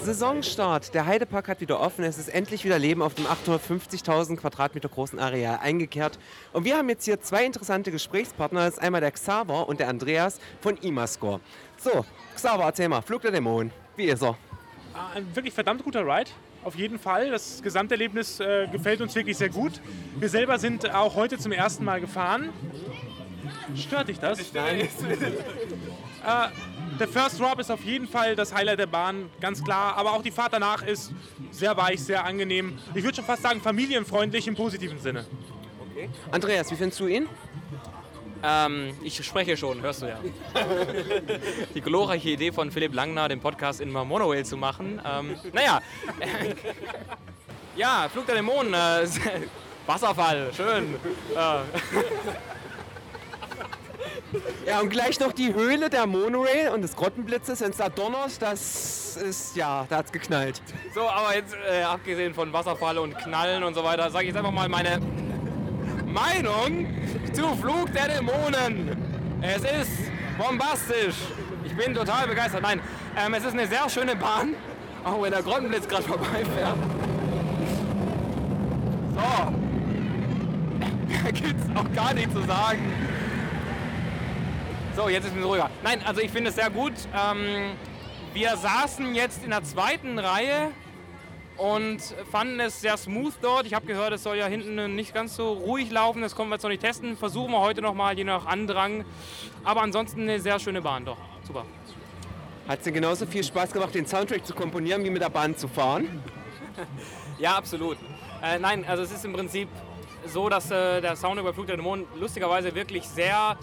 So, Saisonstart. Der Heidepark hat wieder offen. Es ist endlich wieder Leben auf dem 850.000 Quadratmeter großen Areal eingekehrt. Und wir haben jetzt hier zwei interessante Gesprächspartner. Das ist einmal der Xaver und der Andreas von Imascore. So, Xaver, erzähl mal, Flug der Dämonen. Wie ist er? Ah, Ein wirklich verdammt guter Ride. Auf jeden Fall. Das Gesamterlebnis äh, gefällt uns wirklich sehr gut. Wir selber sind auch heute zum ersten Mal gefahren. Stört dich das? Nein. äh, der First Drop ist auf jeden Fall das Highlight der Bahn, ganz klar. Aber auch die Fahrt danach ist sehr weich, sehr angenehm. Ich würde schon fast sagen familienfreundlich im positiven Sinne. Andreas, wie findest du ihn? Ähm, ich spreche schon, hörst du ja. Die glorreiche Idee von Philipp Langner, den Podcast in Monorail zu machen. Ähm, naja. ja, Flug der Dämonen. Äh, Wasserfall, schön. Äh, Ja, und gleich noch die Höhle der Monorail und des Grottenblitzes, wenn es da donnert, das ist, ja, da hat's geknallt. so, aber jetzt äh, abgesehen von Wasserfall und Knallen und so weiter, sage ich jetzt einfach mal meine Meinung zu Flug der Dämonen. Es ist bombastisch. Ich bin total begeistert. Nein, ähm, es ist eine sehr schöne Bahn, auch wenn der Grottenblitz gerade vorbeifährt. So. Da gibt's auch gar nichts zu sagen. So, jetzt ist es ruhiger. Nein, also ich finde es sehr gut. Ähm, wir saßen jetzt in der zweiten Reihe und fanden es sehr smooth dort. Ich habe gehört, es soll ja hinten nicht ganz so ruhig laufen. Das können wir jetzt noch nicht testen. Versuchen wir heute noch mal, je nach Andrang. Aber ansonsten eine sehr schöne Bahn, doch. Super. Hat dir genauso viel Spaß gemacht, den Soundtrack zu komponieren, wie mit der Bahn zu fahren? Ja, absolut. Äh, nein, also es ist im Prinzip so, dass äh, der Sound über Flug der Dämonen lustigerweise wirklich sehr,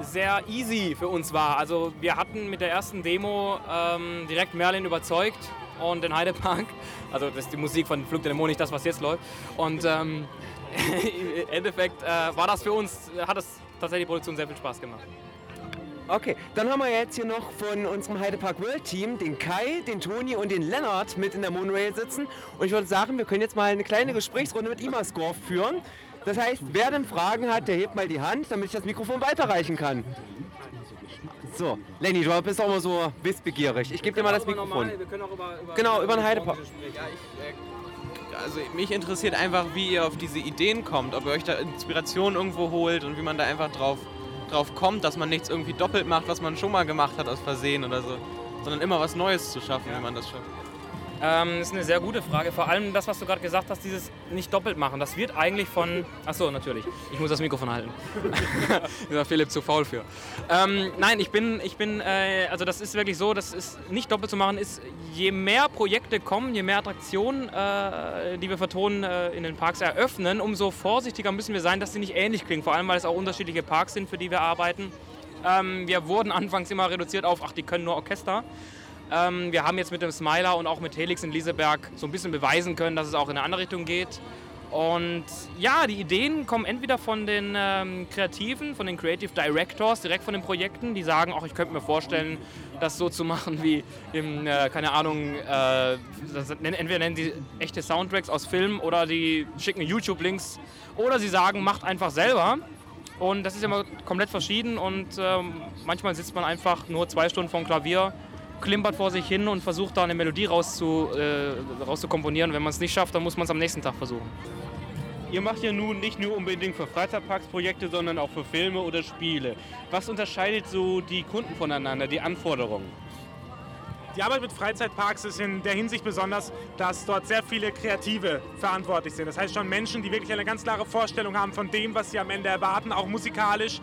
sehr easy für uns war. Also wir hatten mit der ersten Demo ähm, direkt Merlin überzeugt und den Heidepark. Also das ist die Musik von Flug der Dämonen, nicht das, was jetzt läuft. Und ähm, im Endeffekt äh, war das für uns, hat es tatsächlich die Produktion sehr viel Spaß gemacht. Okay, dann haben wir jetzt hier noch von unserem Heidepark World Team den Kai, den Toni und den Lennart mit in der Monorail sitzen. Und ich würde sagen, wir können jetzt mal eine kleine Gesprächsrunde mit Imascore führen. Das heißt, wer denn Fragen hat, der hebt mal die Hand, damit ich das Mikrofon weiterreichen kann. So, Lenny, du bist auch immer so wissbegierig. Ich gebe dir mal das Mikrofon. wir können auch über, über Genau, über den Heidepark. Also mich interessiert einfach, wie ihr auf diese Ideen kommt, ob ihr euch da Inspiration irgendwo holt und wie man da einfach drauf, drauf kommt, dass man nichts irgendwie doppelt macht, was man schon mal gemacht hat aus Versehen oder so, sondern immer was Neues zu schaffen, wie man das schafft. Ähm, das ist eine sehr gute Frage. Vor allem das, was du gerade gesagt hast, dieses nicht doppelt machen. Das wird eigentlich von. Achso, natürlich. Ich muss das Mikrofon halten. ist ja Philipp zu faul für. Ähm, nein, ich bin, ich bin, äh, also das ist wirklich so, das ist nicht doppelt zu machen, ist, je mehr Projekte kommen, je mehr Attraktionen, äh, die wir vertonen, äh, in den Parks eröffnen, umso vorsichtiger müssen wir sein, dass sie nicht ähnlich klingen. Vor allem, weil es auch unterschiedliche Parks sind, für die wir arbeiten. Ähm, wir wurden anfangs immer reduziert auf, ach, die können nur Orchester. Ähm, wir haben jetzt mit dem Smiler und auch mit Helix in Lieseberg so ein bisschen beweisen können, dass es auch in eine andere Richtung geht. Und ja, die Ideen kommen entweder von den ähm, Kreativen, von den Creative Directors, direkt von den Projekten, die sagen, auch ich könnte mir vorstellen, das so zu machen wie im, äh, keine Ahnung, äh, entweder nennen sie echte Soundtracks aus Filmen oder die schicken YouTube-Links oder sie sagen, macht einfach selber. Und das ist immer komplett verschieden und ähm, manchmal sitzt man einfach nur zwei Stunden vorm Klavier, klimpert vor sich hin und versucht da eine Melodie rauszu, äh, rauszukomponieren. Wenn man es nicht schafft, dann muss man es am nächsten Tag versuchen. Ihr macht ja nun nicht nur unbedingt für Freizeitparks Projekte, sondern auch für Filme oder Spiele. Was unterscheidet so die Kunden voneinander, die Anforderungen? Die Arbeit mit Freizeitparks ist in der Hinsicht besonders, dass dort sehr viele Kreative verantwortlich sind. Das heißt schon Menschen, die wirklich eine ganz klare Vorstellung haben von dem, was sie am Ende erwarten, auch musikalisch.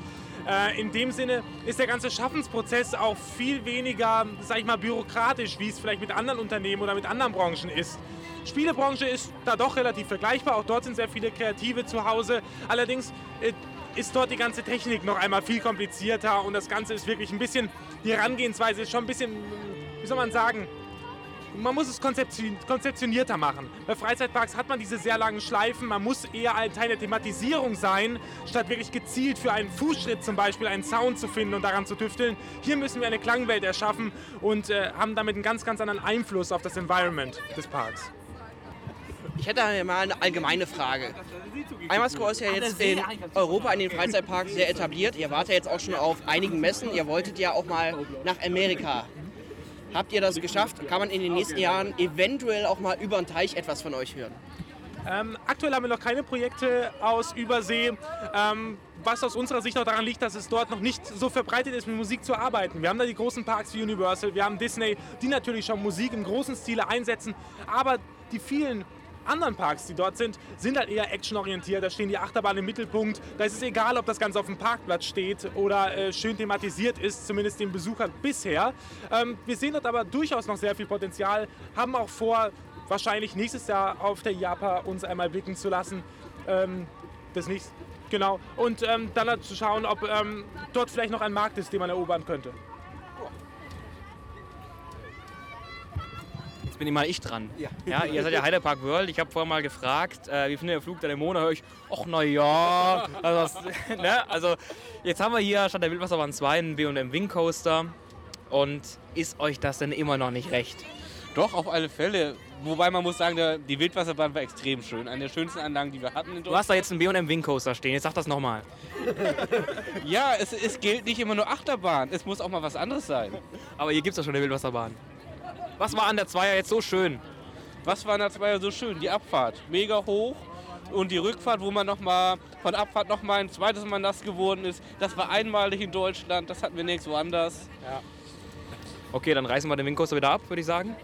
Äh, in dem Sinne ist der ganze Schaffensprozess auch viel weniger, sag ich mal, bürokratisch, wie es vielleicht mit anderen Unternehmen oder mit anderen Branchen ist. Spielebranche ist da doch relativ vergleichbar. Auch dort sind sehr viele Kreative zu Hause. Allerdings äh, ist dort die ganze Technik noch einmal viel komplizierter und das Ganze ist wirklich ein bisschen, die Herangehensweise ist schon ein bisschen, wie soll man sagen, man muss es konzeption konzeptionierter machen. Bei Freizeitparks hat man diese sehr langen Schleifen, man muss eher ein Teil der Thematisierung sein, statt wirklich gezielt für einen Fußschritt zum Beispiel einen Sound zu finden und daran zu tüfteln. Hier müssen wir eine Klangwelt erschaffen und äh, haben damit einen ganz, ganz anderen Einfluss auf das Environment des Parks. Ich hätte mal eine allgemeine Frage. Imascore ist ja jetzt in Europa in den Freizeitparks sehr etabliert. Ihr wart ja jetzt auch schon auf einigen Messen. Ihr wolltet ja auch mal nach Amerika. Habt ihr das geschafft? Kann man in den nächsten Jahren eventuell auch mal über den Teich etwas von euch hören? Ähm, aktuell haben wir noch keine Projekte aus Übersee, ähm, was aus unserer Sicht auch daran liegt, dass es dort noch nicht so verbreitet ist, mit Musik zu arbeiten. Wir haben da die großen Parks wie Universal, wir haben Disney, die natürlich schon Musik im großen Stile einsetzen, aber die vielen anderen Parks, die dort sind, sind halt eher actionorientiert. Da stehen die Achterbahnen im Mittelpunkt. Da ist es egal, ob das Ganze auf dem Parkplatz steht oder äh, schön thematisiert ist, zumindest den Besuchern bisher. Ähm, wir sehen dort aber durchaus noch sehr viel Potenzial, haben auch vor, wahrscheinlich nächstes Jahr auf der IAPA uns einmal blicken zu lassen. Ähm, das nächste, genau. Und ähm, dann halt zu schauen, ob ähm, dort vielleicht noch ein Markt ist, den man erobern könnte. Bin mal ich dran. Ja. ihr seid ja Heidepark World. Ich habe vorher mal gefragt, äh, wie findet der Flug der Dämonen? höre ich, ach na ja. Also, das, ne? also jetzt haben wir hier statt der Wildwasserbahn 2 einen B&M Wing Coaster. Und ist euch das denn immer noch nicht recht? Doch, auf alle Fälle. Wobei man muss sagen, der, die Wildwasserbahn war extrem schön. Eine der schönsten Anlagen, die wir hatten in Du hast da jetzt einen B&M Wing Coaster stehen. Jetzt sag das nochmal. Ja, es, es gilt nicht immer nur Achterbahn. Es muss auch mal was anderes sein. Aber hier gibt es doch schon eine Wildwasserbahn. Was war an der Zweier jetzt so schön? Was war an der Zweier so schön? Die Abfahrt. Mega hoch. Und die Rückfahrt, wo man noch mal von Abfahrt noch mal ein zweites Mal nass geworden ist, das war einmalig in Deutschland. Das hatten wir nirgendwo anders. Okay, dann reißen wir den Wing Coaster wieder ab, würde ich sagen.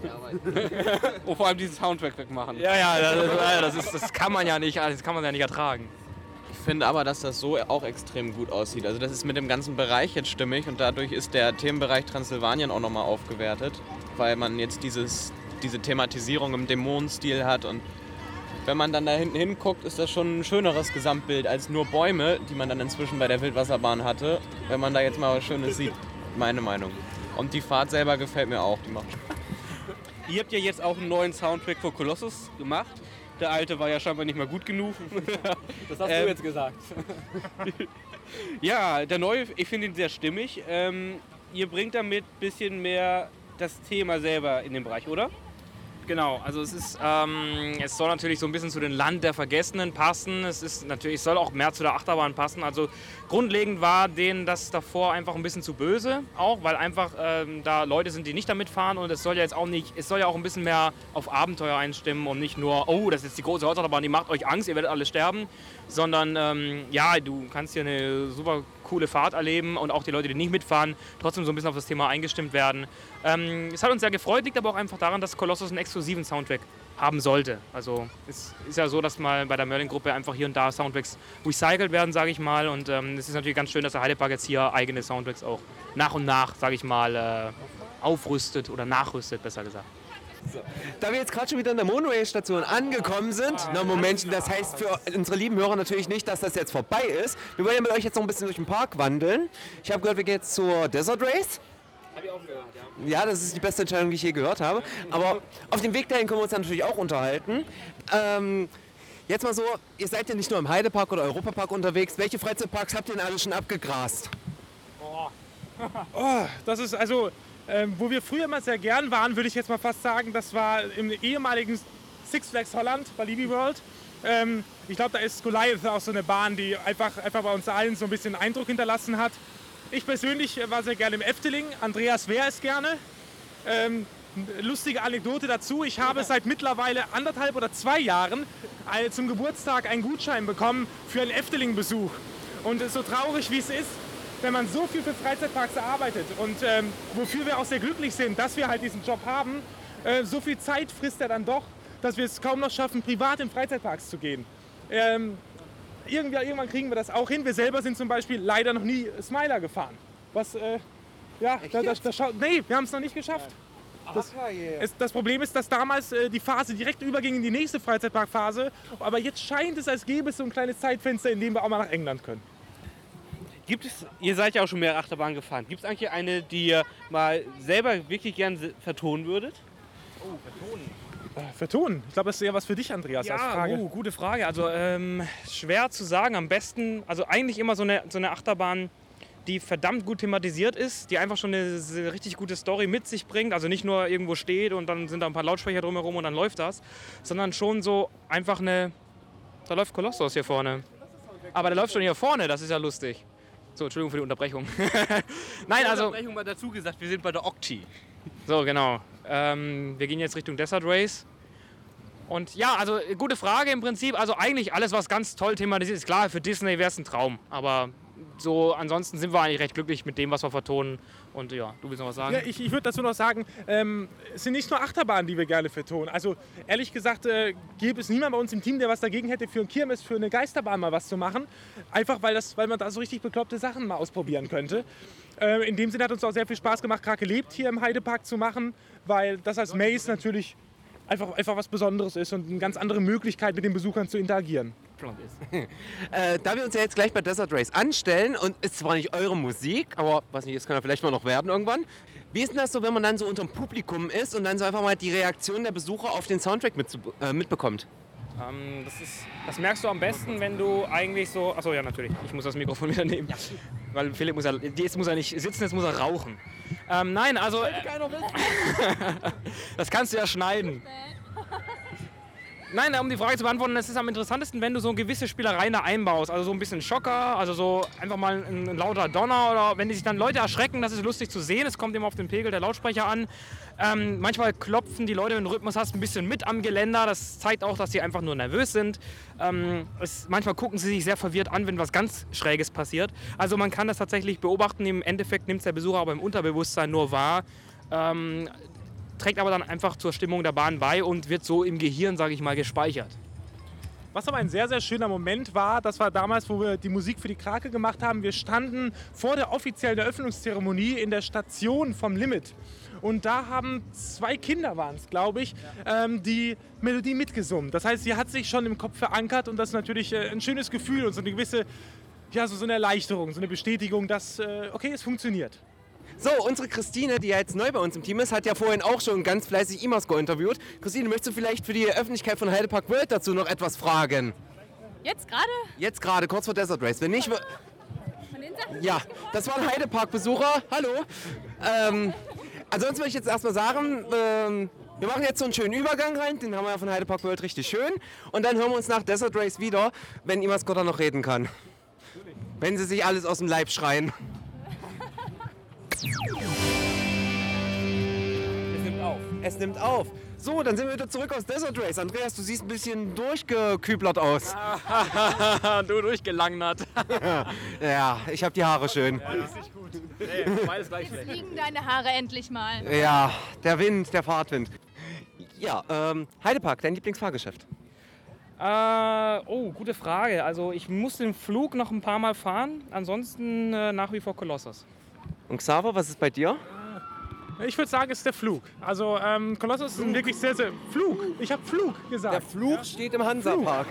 Und vor allem diesen Soundtrack wegmachen. Ja, ja, das, ist, das, ist, das kann man ja nicht, das kann man ja nicht ertragen. Ich finde aber, dass das so auch extrem gut aussieht. Also das ist mit dem ganzen Bereich jetzt stimmig und dadurch ist der Themenbereich Transsilvanien auch nochmal aufgewertet, weil man jetzt dieses, diese Thematisierung im Dämonenstil hat und wenn man dann da hinten hinguckt, ist das schon ein schöneres Gesamtbild als nur Bäume, die man dann inzwischen bei der Wildwasserbahn hatte. Wenn man da jetzt mal was Schönes sieht, meine Meinung. Und die Fahrt selber gefällt mir auch, die macht Spaß. Ihr habt ja jetzt auch einen neuen Soundtrack für Colossus gemacht. Der alte war ja scheinbar nicht mehr gut genug. Das hast Ähm, jetzt gesagt. Ja, der neue, ich finde ihn sehr stimmig. Ähm, ihr bringt damit ein bisschen mehr das Thema selber in den Bereich, oder? Genau, also es ist, ähm, es soll natürlich so ein bisschen zu den Land der Vergessenen passen. Es ist natürlich, es soll auch mehr zu der Achterbahn passen. Also grundlegend war denen das davor einfach ein bisschen zu böse, auch weil einfach ähm, da Leute sind, die nicht damit fahren und es soll ja jetzt auch nicht, es soll ja auch ein bisschen mehr auf Abenteuer einstimmen und nicht nur, oh, das ist jetzt die große Holzachterbahn, die macht euch Angst, ihr werdet alle sterben, sondern ähm, ja, du kannst hier eine super coole Fahrt erleben und auch die Leute, die nicht mitfahren, trotzdem so ein bisschen auf das Thema eingestimmt werden. Ähm, es hat uns sehr gefreut, liegt aber auch einfach daran, dass Colossus einen exklusiven Soundtrack haben sollte. Also es ist ja so, dass mal bei der Merlin-Gruppe einfach hier und da Soundtracks recycelt werden, sage ich mal. Und ähm, es ist natürlich ganz schön, dass der Heidepark jetzt hier eigene Soundtracks auch nach und nach, sage ich mal, äh, aufrüstet oder nachrüstet, besser gesagt. Da wir jetzt gerade schon wieder in der Monorail-Station angekommen sind, na Momentchen, das heißt für unsere lieben Hörer natürlich nicht, dass das jetzt vorbei ist. Wir wollen ja mit euch jetzt noch ein bisschen durch den Park wandeln. Ich habe gehört, wir gehen jetzt zur Desert Race. Habe ich auch gehört, ja. Ja, das ist die beste Entscheidung, die ich je gehört habe. Aber auf dem Weg dahin können wir uns dann natürlich auch unterhalten. Ähm, jetzt mal so, ihr seid ja nicht nur im Heidepark oder Europapark unterwegs. Welche Freizeitparks habt ihr denn alle schon abgegrast? Oh, das ist also, ähm, wo wir früher immer sehr gern waren, würde ich jetzt mal fast sagen, das war im ehemaligen Six Flags Holland, bei Libby World. Ähm, ich glaube, da ist Goliath auch so eine Bahn, die einfach, einfach bei uns allen so ein bisschen Eindruck hinterlassen hat. Ich persönlich war sehr gerne im Efteling. Andreas Wehr ist gerne. Ähm, lustige Anekdote dazu. Ich habe seit mittlerweile anderthalb oder zwei Jahren äh, zum Geburtstag einen Gutschein bekommen für einen Efteling-Besuch. Und so traurig wie es ist, wenn man so viel für Freizeitparks arbeitet und ähm, wofür wir auch sehr glücklich sind, dass wir halt diesen Job haben, äh, so viel Zeit frisst er dann doch, dass wir es kaum noch schaffen, privat in Freizeitparks zu gehen. Ähm, irgendwie, irgendwann kriegen wir das auch hin. Wir selber sind zum Beispiel leider noch nie Smiler gefahren. Was, äh, ja, da, da, da schau- nee, wir haben es noch nicht geschafft. Das, es, das Problem ist, dass damals äh, die Phase direkt überging in die nächste Freizeitparkphase. Aber jetzt scheint es, als gäbe es so ein kleines Zeitfenster, in dem wir auch mal nach England können. Gibt es, ihr seid ja auch schon mehr Achterbahn gefahren. Gibt es eigentlich eine, die ihr mal selber wirklich gern vertonen würdet? Äh, Vertonen. Ich glaube, das ist eher was für dich, Andreas, als Ja, Frage. uh, gute Frage. Also ähm, schwer zu sagen. Am besten, also eigentlich immer so eine, so eine Achterbahn, die verdammt gut thematisiert ist, die einfach schon eine, richtig gute Story mit sich bringt. Also nicht nur irgendwo steht und dann sind da ein paar Lautsprecher drumherum und dann läuft das, sondern schon so einfach eine. Da läuft Kolossos hier vorne. Aber der läuft schon hier vorne, das ist ja lustig. So, Entschuldigung für die Unterbrechung. Nein, also. Unterbrechung mal dazu gesagt, wir sind bei der Octi. So, genau. Ähm, wir gehen jetzt Richtung Desert Race. Und ja, also gute Frage im Prinzip. Also eigentlich alles, was ganz toll thematisiert ist. Klar, für Disney wäre es ein Traum. Aber so ansonsten sind wir eigentlich recht glücklich mit dem, was wir vertonen. Und ja, du willst noch was sagen? Ja, ich, ich würde dazu noch sagen, ähm, es sind nicht nur Achterbahnen, die wir gerne vertonen. Also ehrlich gesagt äh, gäbe es niemand bei uns im Team, der was dagegen hätte, für ein Kirmes, für eine Geisterbahn mal was zu machen. Einfach weil, das, weil man da so richtig bekloppte Sachen mal ausprobieren könnte. Äh, in dem Sinne hat uns auch sehr viel Spaß gemacht, Krake lebt hier im Heidepark zu machen, weil das als Maze natürlich einfach, einfach was Besonderes ist und eine ganz andere Möglichkeit, mit den Besuchern zu interagieren. Äh, da wir uns ja jetzt gleich bei Desert Race anstellen und ist zwar nicht eure Musik, aber was nicht, das kann ja vielleicht mal noch werden irgendwann. Wie ist denn das so, wenn man dann so unterm Publikum ist und dann so einfach mal die Reaktion der Besucher auf den Soundtrack mit, äh, mitbekommt? Ähm, das, ist, das merkst du am besten, wenn du eigentlich so. Achso, ja, natürlich. Ich muss das Mikrofon wieder nehmen. Weil Philipp muss ja. Jetzt muss er nicht sitzen, jetzt muss er rauchen. Ähm, nein, also. Äh, das kannst du ja schneiden. Nein, um die Frage zu beantworten, es ist am interessantesten, wenn du so gewisse Spielereien da einbaust. Also so ein bisschen Schocker, also so einfach mal ein, ein lauter Donner oder wenn die sich dann Leute erschrecken, das ist lustig zu sehen. Es kommt immer auf den Pegel der Lautsprecher an. Ähm, manchmal klopfen die Leute, wenn du Rhythmus hast, ein bisschen mit am Geländer. Das zeigt auch, dass sie einfach nur nervös sind. Ähm, es, manchmal gucken sie sich sehr verwirrt an, wenn was ganz Schräges passiert. Also man kann das tatsächlich beobachten. Im Endeffekt nimmt es der Besucher aber im Unterbewusstsein nur wahr. Ähm, trägt aber dann einfach zur Stimmung der Bahn bei und wird so im Gehirn, sage ich mal, gespeichert. Was aber ein sehr, sehr schöner Moment war, das war damals, wo wir die Musik für die Krake gemacht haben. Wir standen vor der offiziellen Eröffnungszeremonie in der Station vom Limit. Und da haben zwei Kinder, waren es, glaube ich, ähm, die Melodie mitgesummt. Das heißt, sie hat sich schon im Kopf verankert und das ist natürlich äh, ein schönes Gefühl und so eine gewisse, ja, so, so eine Erleichterung, so eine Bestätigung, dass, äh, okay, es funktioniert. So, unsere Christine, die ja jetzt neu bei uns im Team ist, hat ja vorhin auch schon ganz fleißig Imasco interviewt. Christine, möchtest du vielleicht für die Öffentlichkeit von Heidepark World dazu noch etwas fragen? Jetzt gerade? Jetzt gerade, kurz vor Desert Race. Wenn nicht, ja, das waren Heidepark-Besucher. Hallo. Ähm, ansonsten möchte ich jetzt erstmal sagen, ähm, wir machen jetzt so einen schönen Übergang rein. Den haben wir ja von Heidepark World richtig schön. Und dann hören wir uns nach Desert Race wieder, wenn Imasco dann noch reden kann. Wenn sie sich alles aus dem Leib schreien. Es nimmt auf. Es nimmt auf. So, dann sind wir wieder zurück aus Desert Race. Andreas, du siehst ein bisschen durchgeküblert aus. du durchgelangnert. Ja, ich habe die Haare schön. Beides gleich Jetzt liegen deine Haare endlich mal. Ja, der Wind, der Fahrtwind. Ja, ähm, Heidepark, dein Lieblingsfahrgeschäft. Äh, oh, gute Frage. Also ich muss den Flug noch ein paar Mal fahren. Ansonsten äh, nach wie vor Kolossus. Und Xaver, was ist bei dir? Ich würde sagen, es ist der Flug. Also ähm, Kolossus ist ein wirklich sehr, sehr... Flug. Ich habe Flug gesagt. Der Fluch steht im Hansapark.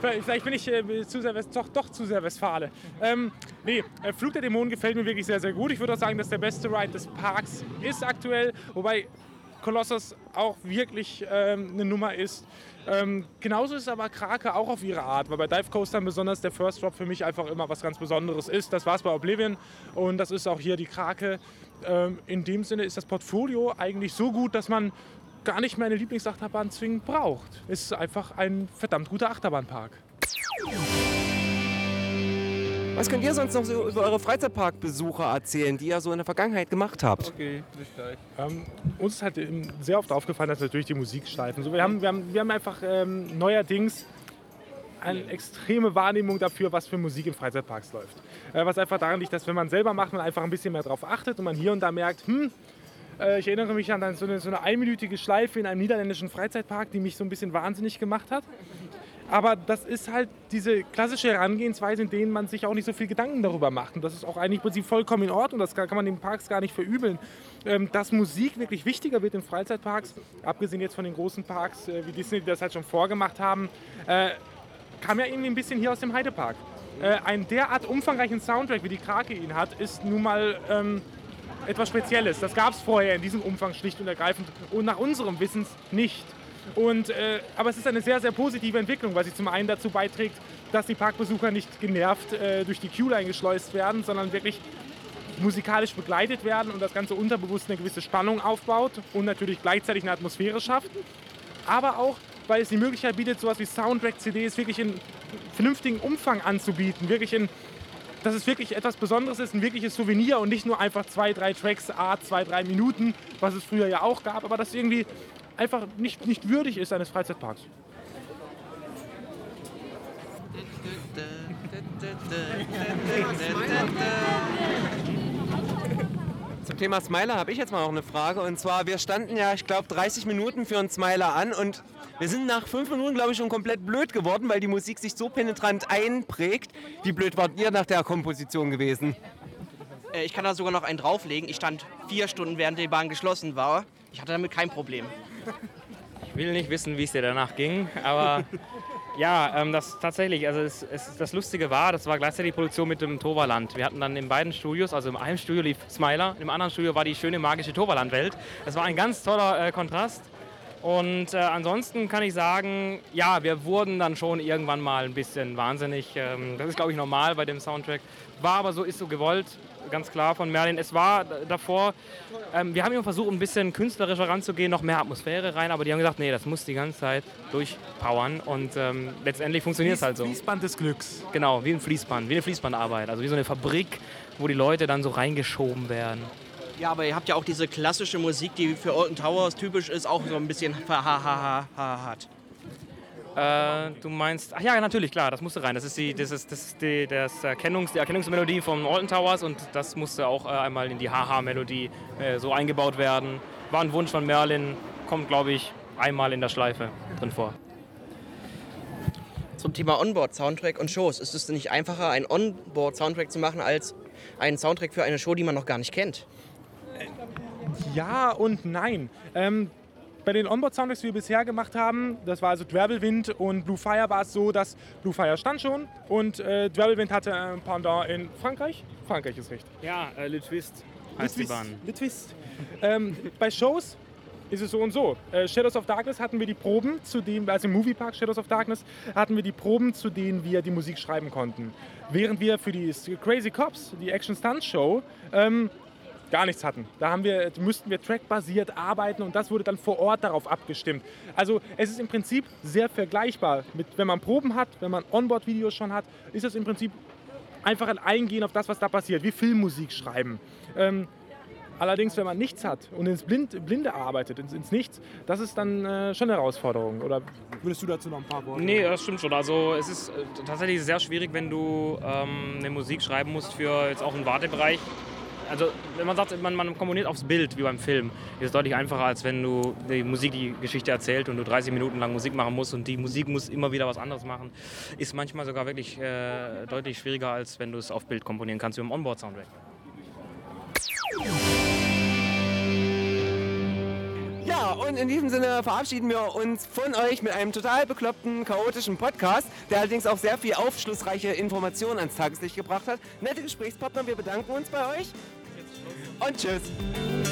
Vielleicht bin ich äh, zu sehr West, doch, doch zu sehr Westfale. Ähm, nee, äh, Flug der Dämonen gefällt mir wirklich sehr, sehr gut. Ich würde auch sagen, dass der beste Ride des Parks ist aktuell. Wobei Colossus auch wirklich ähm, eine Nummer ist. Ähm, genauso ist aber Krake auch auf ihre Art, weil bei Dive Coastern besonders der First Drop für mich einfach immer was ganz Besonderes ist. Das war es bei Oblivion und das ist auch hier die Krake. Ähm, in dem Sinne ist das Portfolio eigentlich so gut, dass man gar nicht mehr eine Lieblingsachterbahn zwingend braucht. Es ist einfach ein verdammt guter Achterbahnpark. Was könnt ihr sonst noch so über eure Freizeitparkbesucher erzählen, die ihr so in der Vergangenheit gemacht habt? Okay, bis gleich. Ähm, uns ist halt sehr oft aufgefallen, dass natürlich die Musikstreifen. So, wir, haben, wir, haben, wir haben einfach ähm, neuerdings eine extreme Wahrnehmung dafür, was für Musik in Freizeitparks läuft. Äh, was einfach daran liegt, dass wenn man selber macht, man einfach ein bisschen mehr darauf achtet und man hier und da merkt, hm, äh, ich erinnere mich an so eine, so eine einminütige Schleife in einem niederländischen Freizeitpark, die mich so ein bisschen wahnsinnig gemacht hat. Aber das ist halt diese klassische Herangehensweise, in denen man sich auch nicht so viel Gedanken darüber macht. Und das ist auch eigentlich im Prinzip vollkommen in Ordnung. Das kann man den Parks gar nicht verübeln. Ähm, dass Musik wirklich wichtiger wird in Freizeitparks, abgesehen jetzt von den großen Parks äh, wie Disney, die das halt schon vorgemacht haben, äh, kam ja irgendwie ein bisschen hier aus dem Heidepark. Äh, einen derart umfangreichen Soundtrack, wie die Krake ihn hat, ist nun mal ähm, etwas Spezielles. Das gab es vorher in diesem Umfang schlicht und ergreifend und nach unserem Wissens nicht. Und, äh, aber es ist eine sehr, sehr positive Entwicklung, weil sie zum einen dazu beiträgt, dass die Parkbesucher nicht genervt äh, durch die Queue eingeschleust werden, sondern wirklich musikalisch begleitet werden und das Ganze unterbewusst eine gewisse Spannung aufbaut und natürlich gleichzeitig eine Atmosphäre schafft. Aber auch, weil es die Möglichkeit bietet, sowas wie Soundtrack-CDs wirklich in vernünftigen Umfang anzubieten, wirklich in dass es wirklich etwas Besonderes ist, ein wirkliches Souvenir und nicht nur einfach zwei, drei Tracks, a zwei, drei Minuten, was es früher ja auch gab, aber das irgendwie einfach nicht, nicht würdig ist eines Freizeitparks. Zum Thema Smiler habe ich jetzt mal noch eine Frage. Und zwar, wir standen ja, ich glaube, 30 Minuten für einen Smiler an und wir sind nach fünf Minuten, glaube ich, schon komplett blöd geworden, weil die Musik sich so penetrant einprägt. Wie blöd wart ihr nach der Komposition gewesen? Äh, Ich kann da sogar noch einen drauflegen. Ich stand vier Stunden, während die Bahn geschlossen war. Ich hatte damit kein Problem. Ich will nicht wissen, wie es dir danach ging, aber ja, ähm, das tatsächlich, also es, es, das Lustige war, das war gleichzeitig die Produktion mit dem Toverland. Wir hatten dann in beiden Studios, also im einen Studio lief Smiler, im anderen Studio war die schöne magische Toverland-Welt. Das war ein ganz toller äh, Kontrast. Und äh, ansonsten kann ich sagen, ja, wir wurden dann schon irgendwann mal ein bisschen wahnsinnig. Ähm, das ist, glaube ich, normal bei dem Soundtrack. War aber so, ist so gewollt, ganz klar von Merlin. Es war davor, ähm, wir haben immer versucht, ein bisschen künstlerischer ranzugehen, noch mehr Atmosphäre rein, aber die haben gesagt, nee, das muss die ganze Zeit durchpowern und ähm, letztendlich funktioniert es halt so. Fließband des Glücks. Genau, wie ein Fließband, wie eine Fließbandarbeit, also wie so eine Fabrik, wo die Leute dann so reingeschoben werden. Ja, aber ihr habt ja auch diese klassische Musik, die für Alton Towers typisch ist, auch so ein bisschen verhahaha hat. Äh, du meinst, ach ja, natürlich, klar, das musste rein. Das ist die, das ist, das ist die, das Erkennungs, die Erkennungsmelodie von Alton Towers und das musste auch äh, einmal in die Haha-Melodie äh, so eingebaut werden. War ein Wunsch von Merlin, kommt, glaube ich, einmal in der Schleife drin vor. Zum Thema Onboard-Soundtrack und Shows. Ist es denn nicht einfacher, einen Onboard-Soundtrack zu machen, als einen Soundtrack für eine Show, die man noch gar nicht kennt? Ja und nein. Ähm, bei den Onboard-Soundtracks, die wir bisher gemacht haben, das war also Dwerbelwind und Blue Fire, war es so, dass Blue Fire stand schon und äh, Dwerbelwind hatte ein Pendant in Frankreich. Frankreich ist richtig. Ja, äh, Le Twist heißt die Le Twist. Bahn. Le Twist. Ähm, bei Shows ist es so und so. Äh, Shadows of Darkness hatten wir die Proben, zu denen, also im Moviepark Shadows of Darkness, hatten wir die Proben, zu denen wir die Musik schreiben konnten. Während wir für die Crazy Cops, die Action Stunt Show, ähm, gar nichts hatten. Da haben wir, müssten wir trackbasiert arbeiten und das wurde dann vor Ort darauf abgestimmt. Also es ist im Prinzip sehr vergleichbar. Mit, wenn man Proben hat, wenn man Onboard-Videos schon hat, ist es im Prinzip einfach ein Eingehen auf das, was da passiert, wie Filmmusik schreiben. Ähm, allerdings, wenn man nichts hat und ins Blind, Blinde arbeitet, ins, ins Nichts, das ist dann äh, schon eine Herausforderung. Oder würdest du dazu noch ein paar Worte Nee, das stimmt schon. Also es ist äh, tatsächlich sehr schwierig, wenn du ähm, eine Musik schreiben musst für jetzt auch einen Wartebereich. Also wenn man sagt, man, man komponiert aufs Bild, wie beim Film, ist es deutlich einfacher, als wenn du die Musik die Geschichte erzählt und du 30 Minuten lang Musik machen musst und die Musik muss immer wieder was anderes machen. Ist manchmal sogar wirklich äh, deutlich schwieriger, als wenn du es auf Bild komponieren kannst, wie im Onboard-Soundtrack. Ja, und in diesem Sinne verabschieden wir uns von euch mit einem total bekloppten, chaotischen Podcast, der allerdings auch sehr viel aufschlussreiche Informationen ans Tageslicht gebracht hat. Nette Gesprächspartner, wir bedanken uns bei euch. Und tschüss.